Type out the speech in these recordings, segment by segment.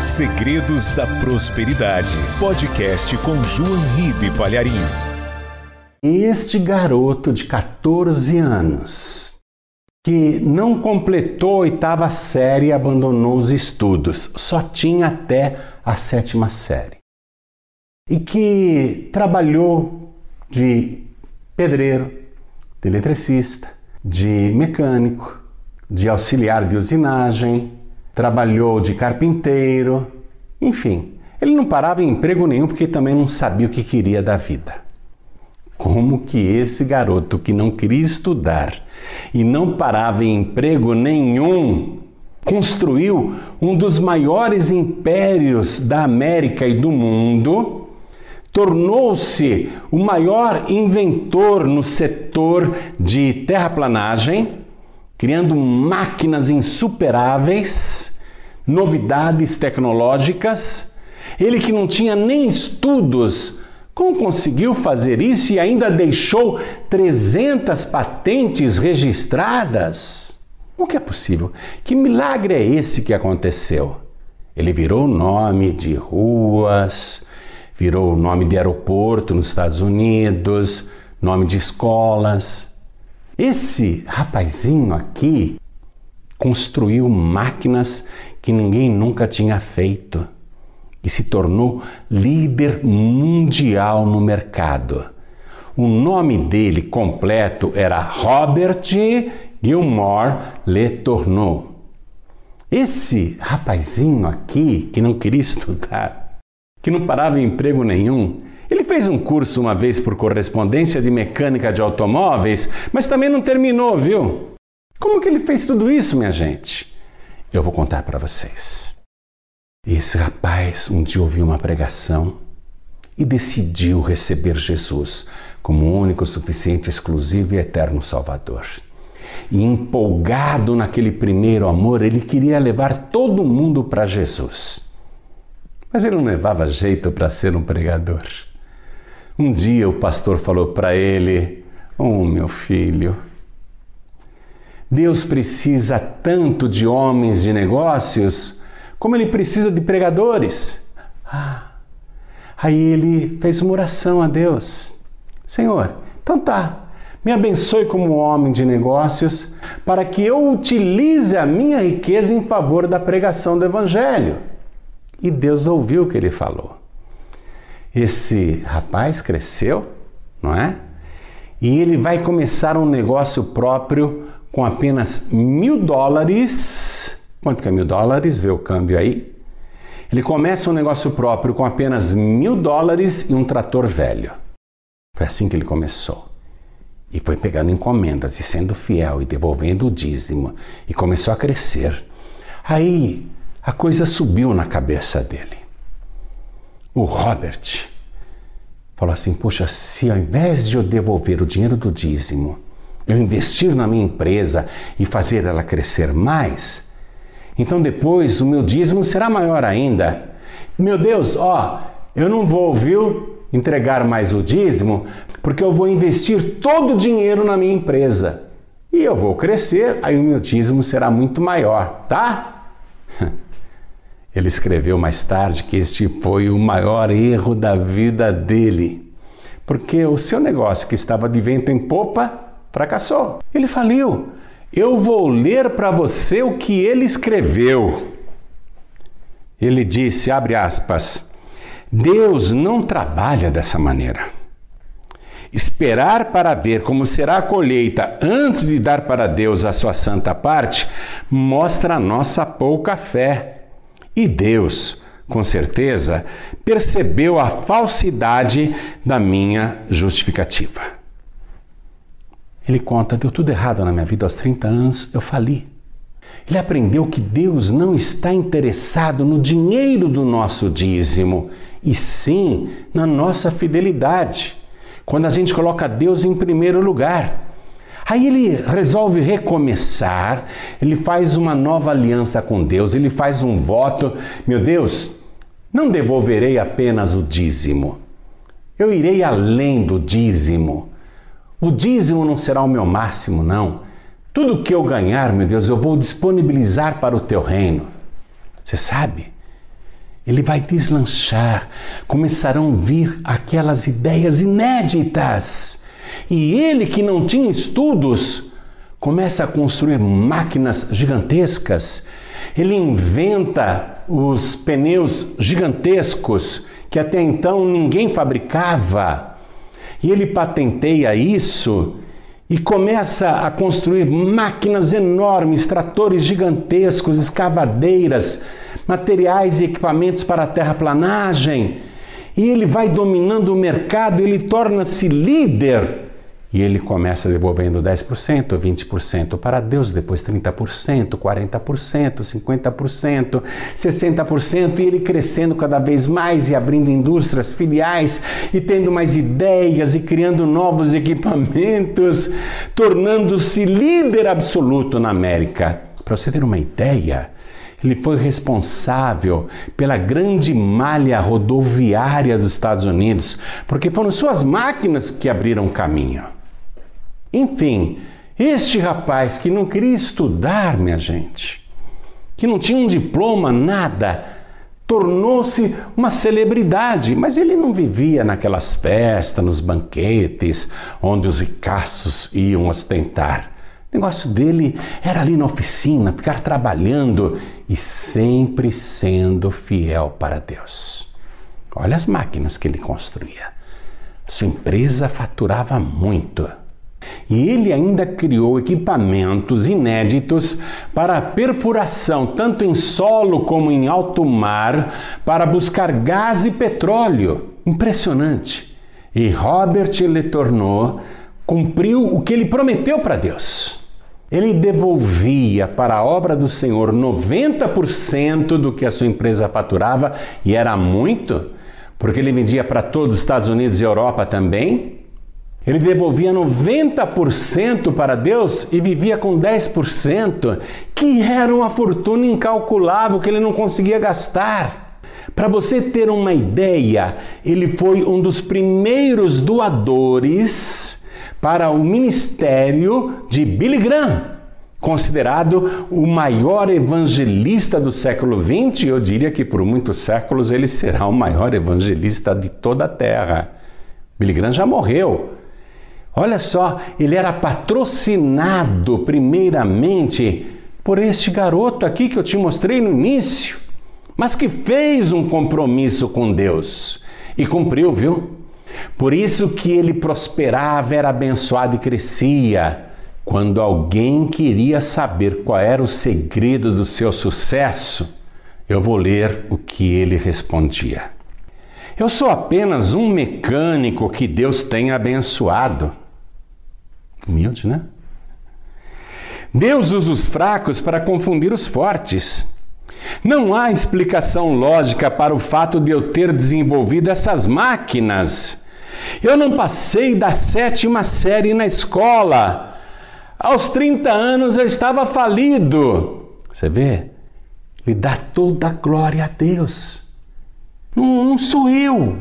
Segredos da Prosperidade. Podcast com João Ribe Palharim. Este garoto de 14 anos, que não completou a oitava série e abandonou os estudos, só tinha até a sétima série, e que trabalhou de pedreiro, de eletricista, de mecânico, de auxiliar de usinagem, trabalhou de carpinteiro, enfim, ele não parava em emprego nenhum porque também não sabia o que queria da vida. Como que esse garoto que não queria estudar e não parava em emprego nenhum construiu um dos maiores impérios da América e do mundo, tornou-se o maior inventor no setor de terraplanagem, criando máquinas insuperáveis, novidades tecnológicas. Ele que não tinha nem estudos, como conseguiu fazer isso e ainda deixou 300 patentes registradas? O que é possível? Que milagre é esse que aconteceu? Ele virou nome de ruas, virou nome de aeroporto nos Estados Unidos, nome de escolas. Esse rapazinho aqui construiu máquinas que ninguém nunca tinha feito e se tornou líder mundial no mercado. O nome dele completo era Robert Gilmore Letourneau. Esse rapazinho aqui, que não queria estudar, que não parava em emprego nenhum, ele fez um curso uma vez por correspondência de mecânica de automóveis, mas também não terminou, viu? Como que ele fez tudo isso, minha gente? Eu vou contar para vocês. Esse rapaz um dia ouviu uma pregação e decidiu receber Jesus como único, suficiente, exclusivo e eterno Salvador. E empolgado naquele primeiro amor, ele queria levar todo mundo para Jesus. Mas ele não levava jeito para ser um pregador. Um dia o pastor falou para ele: Oh, meu filho, Deus precisa tanto de homens de negócios como ele precisa de pregadores. Ah, aí ele fez uma oração a Deus: Senhor, então tá, me abençoe como homem de negócios para que eu utilize a minha riqueza em favor da pregação do Evangelho. E Deus ouviu o que ele falou. Esse rapaz cresceu, não é? E ele vai começar um negócio próprio com apenas mil dólares. Quanto que é mil dólares? Vê o câmbio aí. Ele começa um negócio próprio com apenas mil dólares e um trator velho. Foi assim que ele começou. E foi pegando encomendas e sendo fiel e devolvendo o dízimo. E começou a crescer. Aí a coisa subiu na cabeça dele o Robert falou assim: Poxa, se ao invés de eu devolver o dinheiro do dízimo, eu investir na minha empresa e fazer ela crescer mais, então depois o meu dízimo será maior ainda. Meu Deus, ó, eu não vou, viu, entregar mais o dízimo, porque eu vou investir todo o dinheiro na minha empresa. E eu vou crescer, aí o meu dízimo será muito maior, tá? Ele escreveu mais tarde que este foi o maior erro da vida dele, porque o seu negócio que estava de vento em popa fracassou. Ele faliu. Eu vou ler para você o que ele escreveu. Ele disse, abre aspas, Deus não trabalha dessa maneira. Esperar para ver como será a colheita antes de dar para Deus a sua santa parte mostra a nossa pouca fé. E Deus, com certeza, percebeu a falsidade da minha justificativa. Ele conta: deu tudo errado na minha vida aos 30 anos, eu fali. Ele aprendeu que Deus não está interessado no dinheiro do nosso dízimo, e sim na nossa fidelidade. Quando a gente coloca Deus em primeiro lugar. Aí ele resolve recomeçar, ele faz uma nova aliança com Deus, ele faz um voto: meu Deus, não devolverei apenas o dízimo, eu irei além do dízimo. O dízimo não será o meu máximo, não. Tudo que eu ganhar, meu Deus, eu vou disponibilizar para o teu reino. Você sabe? ele vai deslanchar, começarão a vir aquelas ideias inéditas. E ele que não tinha estudos, começa a construir máquinas gigantescas. Ele inventa os pneus gigantescos que até então ninguém fabricava. E ele patenteia isso e começa a construir máquinas enormes, tratores gigantescos, escavadeiras, materiais e equipamentos para a terraplanagem. E ele vai dominando o mercado, ele torna-se líder e ele começa devolvendo 10%, 20% para Deus, depois 30%, 40%, 50%, 60%, e ele crescendo cada vez mais e abrindo indústrias, filiais e tendo mais ideias e criando novos equipamentos, tornando-se líder absoluto na América. Para você ter uma ideia, ele foi responsável pela grande malha rodoviária dos Estados Unidos, porque foram suas máquinas que abriram caminho. Enfim, este rapaz que não queria estudar, minha gente, que não tinha um diploma, nada, tornou-se uma celebridade, mas ele não vivia naquelas festas, nos banquetes, onde os ricaços iam ostentar. O negócio dele era ali na oficina, ficar trabalhando e sempre sendo fiel para Deus. Olha as máquinas que ele construía. Sua empresa faturava muito. E ele ainda criou equipamentos inéditos para perfuração, tanto em solo como em alto mar, para buscar gás e petróleo. Impressionante. E Robert Letourneau cumpriu o que ele prometeu para Deus. Ele devolvia para a obra do Senhor 90% do que a sua empresa faturava, e era muito, porque ele vendia para todos os Estados Unidos e Europa também. Ele devolvia 90% para Deus e vivia com 10%, que era uma fortuna incalculável que ele não conseguia gastar. Para você ter uma ideia, ele foi um dos primeiros doadores para o ministério de Billy Graham, considerado o maior evangelista do século XX. Eu diria que por muitos séculos ele será o maior evangelista de toda a Terra. Billy Graham já morreu, Olha só, ele era patrocinado primeiramente por este garoto aqui que eu te mostrei no início, mas que fez um compromisso com Deus e cumpriu, viu? Por isso que ele prosperava, era abençoado e crescia. Quando alguém queria saber qual era o segredo do seu sucesso, eu vou ler o que ele respondia. Eu sou apenas um mecânico que Deus tem abençoado. Humilde, né? Deus usa os fracos para confundir os fortes. Não há explicação lógica para o fato de eu ter desenvolvido essas máquinas. Eu não passei da sétima série na escola. Aos 30 anos eu estava falido. Você vê? Ele dá toda a glória a Deus. Não, não sou eu,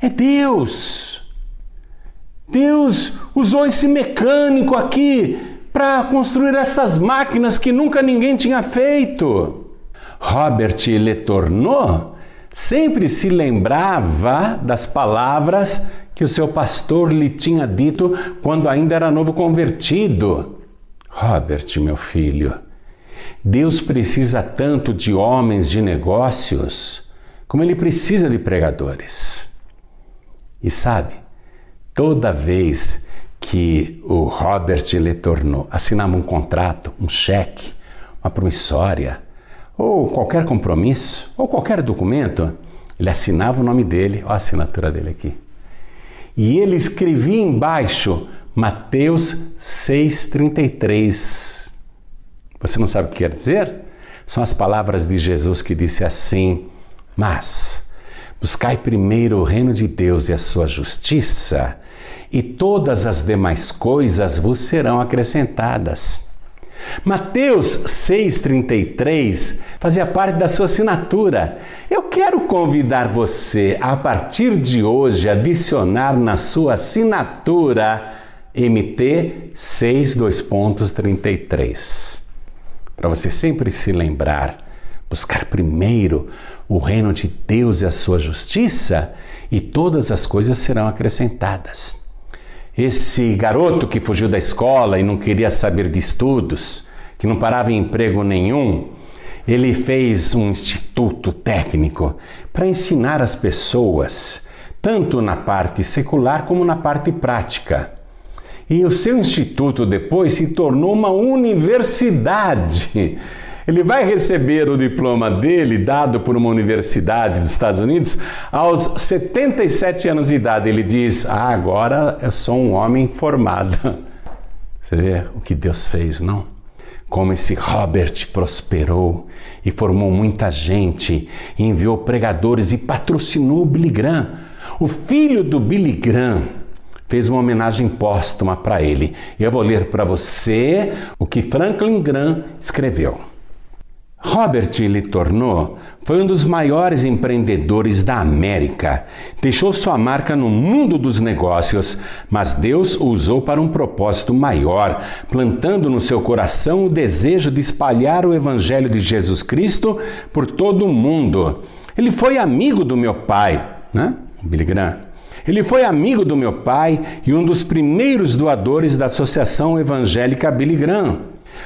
é Deus. Deus usou esse mecânico aqui para construir essas máquinas que nunca ninguém tinha feito. Robert Letourneau sempre se lembrava das palavras que o seu pastor lhe tinha dito quando ainda era novo convertido. Robert, meu filho, Deus precisa tanto de homens de negócios como ele precisa de pregadores. E sabe, Toda vez que o Robert Letourneau assinava um contrato, um cheque, uma promissória, ou qualquer compromisso, ou qualquer documento, ele assinava o nome dele, olha a assinatura dele aqui. E ele escrevia embaixo Mateus 6,33. Você não sabe o que quer dizer? São as palavras de Jesus que disse assim: Mas buscai primeiro o reino de Deus e a sua justiça e todas as demais coisas vos serão acrescentadas. Mateus 6,33 fazia parte da sua assinatura. Eu quero convidar você a partir de hoje adicionar na sua assinatura MT 6.33 para você sempre se lembrar buscar primeiro o reino de Deus e a sua justiça, e todas as coisas serão acrescentadas. Esse garoto que fugiu da escola e não queria saber de estudos, que não parava em emprego nenhum, ele fez um instituto técnico para ensinar as pessoas, tanto na parte secular como na parte prática. E o seu instituto depois se tornou uma universidade ele vai receber o diploma dele, dado por uma universidade dos Estados Unidos, aos 77 anos de idade. Ele diz: Ah, agora eu sou um homem formado. Você vê o que Deus fez, não? Como esse Robert prosperou e formou muita gente, e enviou pregadores e patrocinou o Billy Graham. O filho do Billy Graham fez uma homenagem póstuma para ele. Eu vou ler para você o que Franklin Graham escreveu. Robert Letourneau foi um dos maiores empreendedores da América. Deixou sua marca no mundo dos negócios, mas Deus o usou para um propósito maior, plantando no seu coração o desejo de espalhar o Evangelho de Jesus Cristo por todo o mundo. Ele foi amigo do meu pai, né? Billy Graham. Ele foi amigo do meu pai e um dos primeiros doadores da Associação Evangélica Billy Graham.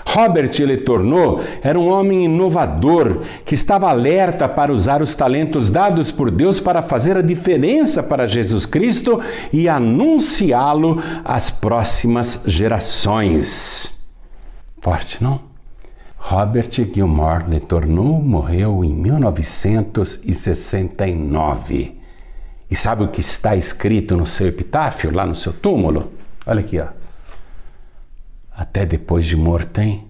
Robert Letourneau era um homem inovador que estava alerta para usar os talentos dados por Deus para fazer a diferença para Jesus Cristo e anunciá-lo às próximas gerações. Forte, não? Robert Gilmore Letourneau morreu em 1969. E sabe o que está escrito no seu epitáfio, lá no seu túmulo? Olha aqui, ó até depois de morto, hein?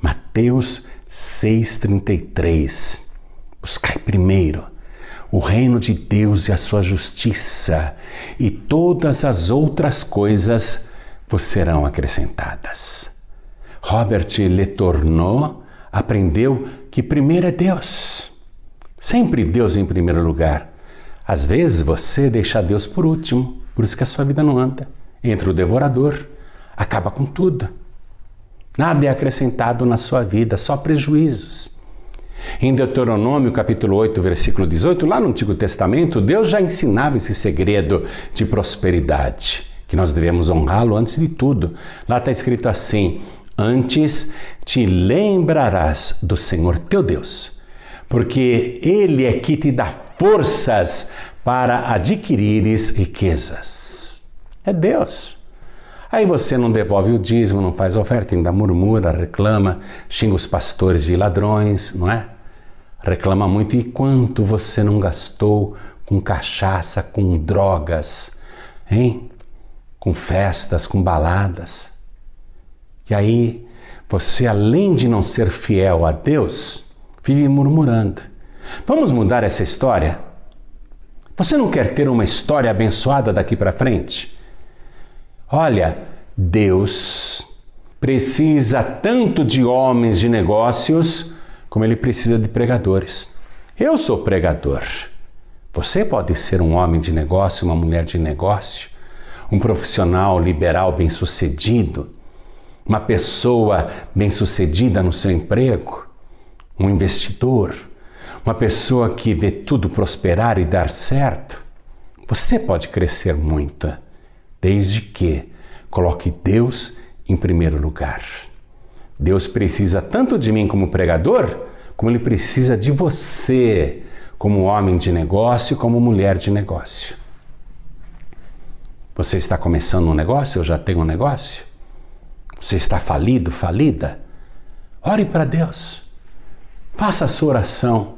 Mateus 6,33. Buscai primeiro o reino de Deus e a sua justiça, e todas as outras coisas vos serão acrescentadas. Robert Letourneau aprendeu que primeiro é Deus. Sempre Deus em primeiro lugar. Às vezes você deixa Deus por último, por isso que a sua vida não anda. Entra o devorador, acaba com tudo. Nada é acrescentado na sua vida, só prejuízos. Em Deuteronômio capítulo 8, versículo 18, lá no Antigo Testamento, Deus já ensinava esse segredo de prosperidade, que nós devemos honrá-lo antes de tudo. Lá está escrito assim: Antes te lembrarás do Senhor teu Deus, porque Ele é que te dá forças para adquirires riquezas. É Deus. Aí você não devolve o dízimo, não faz oferta, ainda murmura, reclama, xinga os pastores de ladrões, não é? Reclama muito. E quanto você não gastou com cachaça, com drogas, hein? Com festas, com baladas. E aí você, além de não ser fiel a Deus, vive murmurando. Vamos mudar essa história? Você não quer ter uma história abençoada daqui para frente? Olha, Deus precisa tanto de homens de negócios como ele precisa de pregadores. Eu sou pregador. Você pode ser um homem de negócio, uma mulher de negócio, um profissional liberal bem-sucedido, uma pessoa bem-sucedida no seu emprego, um investidor, uma pessoa que vê tudo prosperar e dar certo. Você pode crescer muito desde que coloque Deus em primeiro lugar. Deus precisa tanto de mim como pregador, como ele precisa de você como homem de negócio, como mulher de negócio. Você está começando um negócio? Eu já tenho um negócio? Você está falido, falida? Ore para Deus. Faça a sua oração.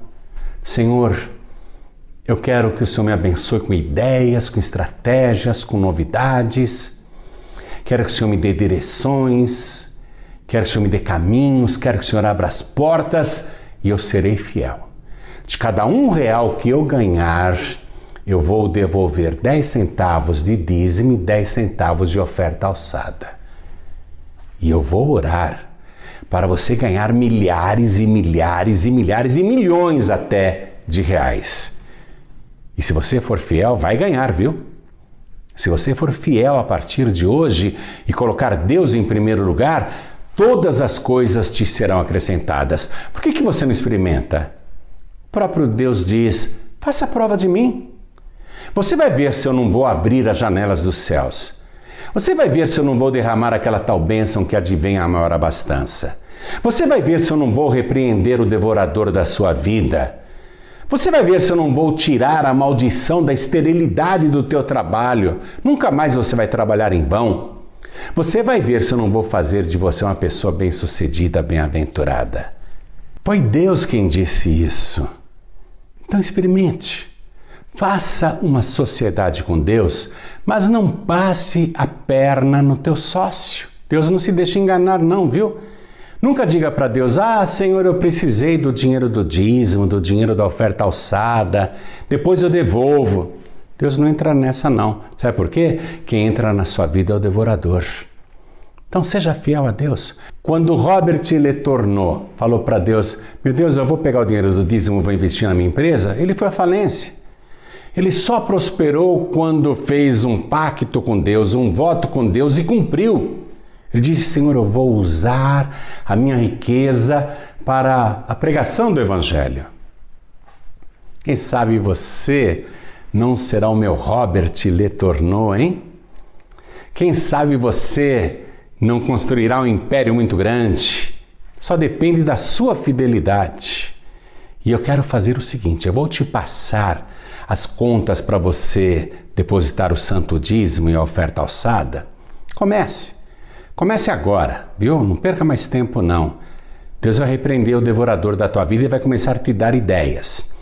Senhor, eu quero que o Senhor me abençoe com ideias, com estratégias, com novidades. Quero que o Senhor me dê direções. Quero que o Senhor me dê caminhos. Quero que o Senhor abra as portas e eu serei fiel. De cada um real que eu ganhar, eu vou devolver 10 centavos de dízimo e 10 centavos de oferta alçada. E eu vou orar para você ganhar milhares e milhares e milhares e milhões até de reais. E se você for fiel, vai ganhar, viu? Se você for fiel a partir de hoje e colocar Deus em primeiro lugar, todas as coisas te serão acrescentadas. Por que, que você não experimenta? O próprio Deus diz: faça prova de mim. Você vai ver se eu não vou abrir as janelas dos céus. Você vai ver se eu não vou derramar aquela tal bênção que advém a maior abastança. Você vai ver se eu não vou repreender o devorador da sua vida. Você vai ver se eu não vou tirar a maldição da esterilidade do teu trabalho. Nunca mais você vai trabalhar em vão. Você vai ver se eu não vou fazer de você uma pessoa bem-sucedida, bem-aventurada. Foi Deus quem disse isso. Então experimente. Faça uma sociedade com Deus, mas não passe a perna no teu sócio. Deus não se deixa enganar, não, viu? Nunca diga para Deus: Ah, Senhor, eu precisei do dinheiro do dízimo, do dinheiro da oferta alçada, depois eu devolvo. Deus não entra nessa, não. Sabe por quê? Quem entra na sua vida é o devorador. Então seja fiel a Deus. Quando Robert Letourneau falou para Deus: Meu Deus, eu vou pegar o dinheiro do dízimo vou investir na minha empresa, ele foi à falência. Ele só prosperou quando fez um pacto com Deus, um voto com Deus e cumpriu. Ele disse: Senhor, eu vou usar a minha riqueza para a pregação do Evangelho. Quem sabe você não será o meu Robert Letourneau, hein? Quem sabe você não construirá um império muito grande? Só depende da sua fidelidade. E eu quero fazer o seguinte: eu vou te passar as contas para você depositar o santo dízimo e a oferta alçada, comece. Comece agora, viu? Não perca mais tempo não. Deus vai repreender o devorador da tua vida e vai começar a te dar ideias.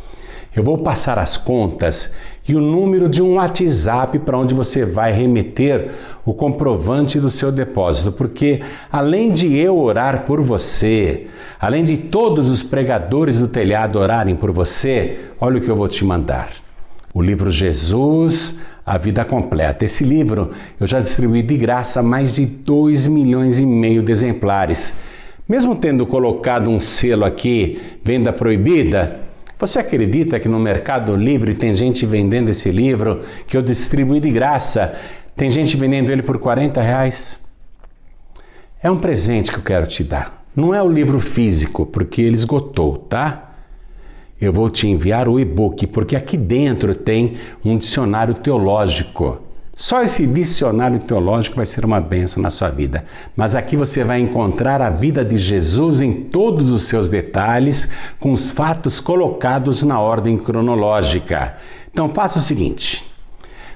Eu vou passar as contas e o número de um WhatsApp para onde você vai remeter o comprovante do seu depósito, porque além de eu orar por você, além de todos os pregadores do telhado orarem por você, olha o que eu vou te mandar o livro Jesus, a Vida Completa. Esse livro eu já distribuí de graça mais de 2 milhões e meio de exemplares. Mesmo tendo colocado um selo aqui, venda proibida, você acredita que no Mercado Livre tem gente vendendo esse livro que eu distribuí de graça? Tem gente vendendo ele por 40 reais? É um presente que eu quero te dar. Não é o livro físico, porque ele esgotou, tá? Eu vou te enviar o e-book, porque aqui dentro tem um dicionário teológico. Só esse dicionário teológico vai ser uma benção na sua vida. Mas aqui você vai encontrar a vida de Jesus em todos os seus detalhes, com os fatos colocados na ordem cronológica. Então faça o seguinte: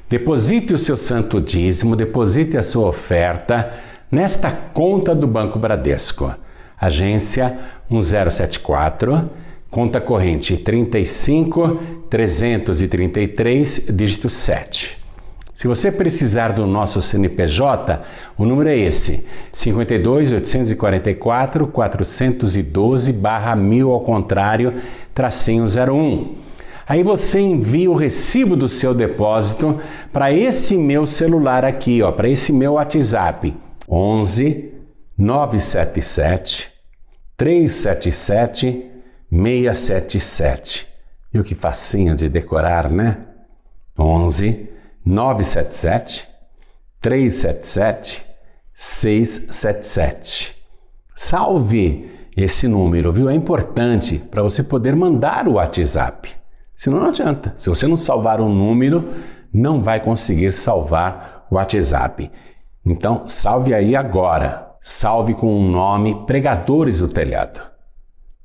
deposite o seu santo dízimo, deposite a sua oferta nesta conta do Banco Bradesco. Agência 1074 Conta corrente 35 333, dígito 7. Se você precisar do nosso CNPJ, o número é esse: 52 844 412 barra 1000 ao contrário, tracinho 01. Aí você envia o recibo do seu depósito para esse meu celular aqui, ó, para esse meu WhatsApp: 11 977 377 677. E o que facinho de decorar, né? 11 977 377 677. Salve esse número, viu? É importante para você poder mandar o WhatsApp. Senão não adianta. Se você não salvar um número, não vai conseguir salvar o WhatsApp. Então, salve aí agora. Salve com o nome Pregadores do Telhado.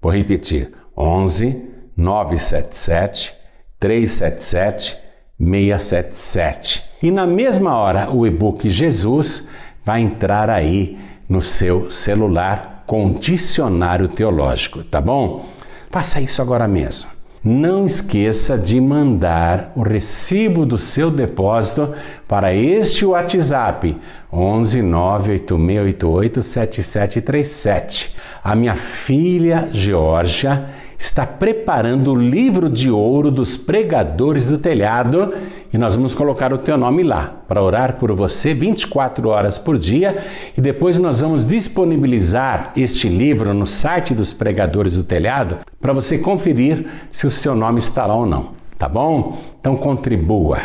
Vou repetir: 11 977 377 677. E na mesma hora, o e-book Jesus vai entrar aí no seu celular com dicionário teológico, tá bom? Faça isso agora mesmo. Não esqueça de mandar o recibo do seu depósito para este WhatsApp 11 98688 7737. A minha filha Georgia está preparando o livro de ouro dos pregadores do telhado e nós vamos colocar o teu nome lá para orar por você 24 horas por dia e depois nós vamos disponibilizar este livro no site dos pregadores do telhado para você conferir se o seu nome está lá ou não, tá bom? Então contribua.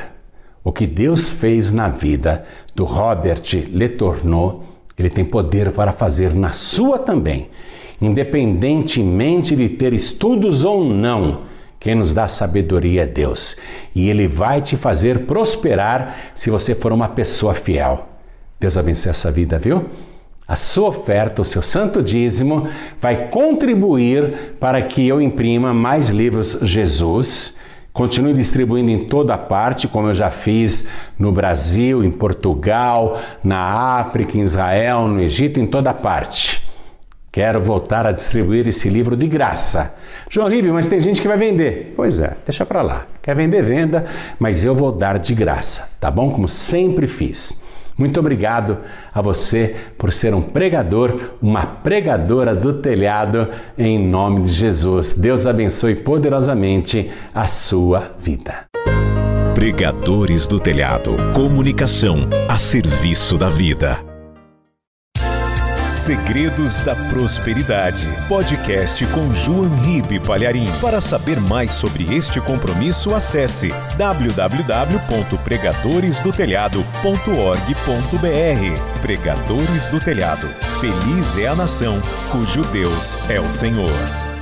O que Deus fez na vida do Robert Letourneau Ele tem poder para fazer na sua também, independentemente de ter estudos ou não. Quem nos dá sabedoria é Deus. E Ele vai te fazer prosperar se você for uma pessoa fiel. Deus abençoe a sua vida, viu? A sua oferta, o seu santo dízimo, vai contribuir para que eu imprima mais livros Jesus. Continue distribuindo em toda parte, como eu já fiz no Brasil, em Portugal, na África, em Israel, no Egito, em toda parte. Quero voltar a distribuir esse livro de graça. João Ribe, mas tem gente que vai vender. Pois é, deixa para lá. Quer vender, venda, mas eu vou dar de graça, tá bom? Como sempre fiz. Muito obrigado a você por ser um pregador, uma pregadora do telhado, em nome de Jesus. Deus abençoe poderosamente a sua vida. Pregadores do Telhado Comunicação a serviço da vida. Segredos da Prosperidade. Podcast com João Ribe Palharim. Para saber mais sobre este compromisso, acesse www.pregadoresdotelhado.org.br. Pregadores do Telhado. Feliz é a nação cujo Deus é o Senhor.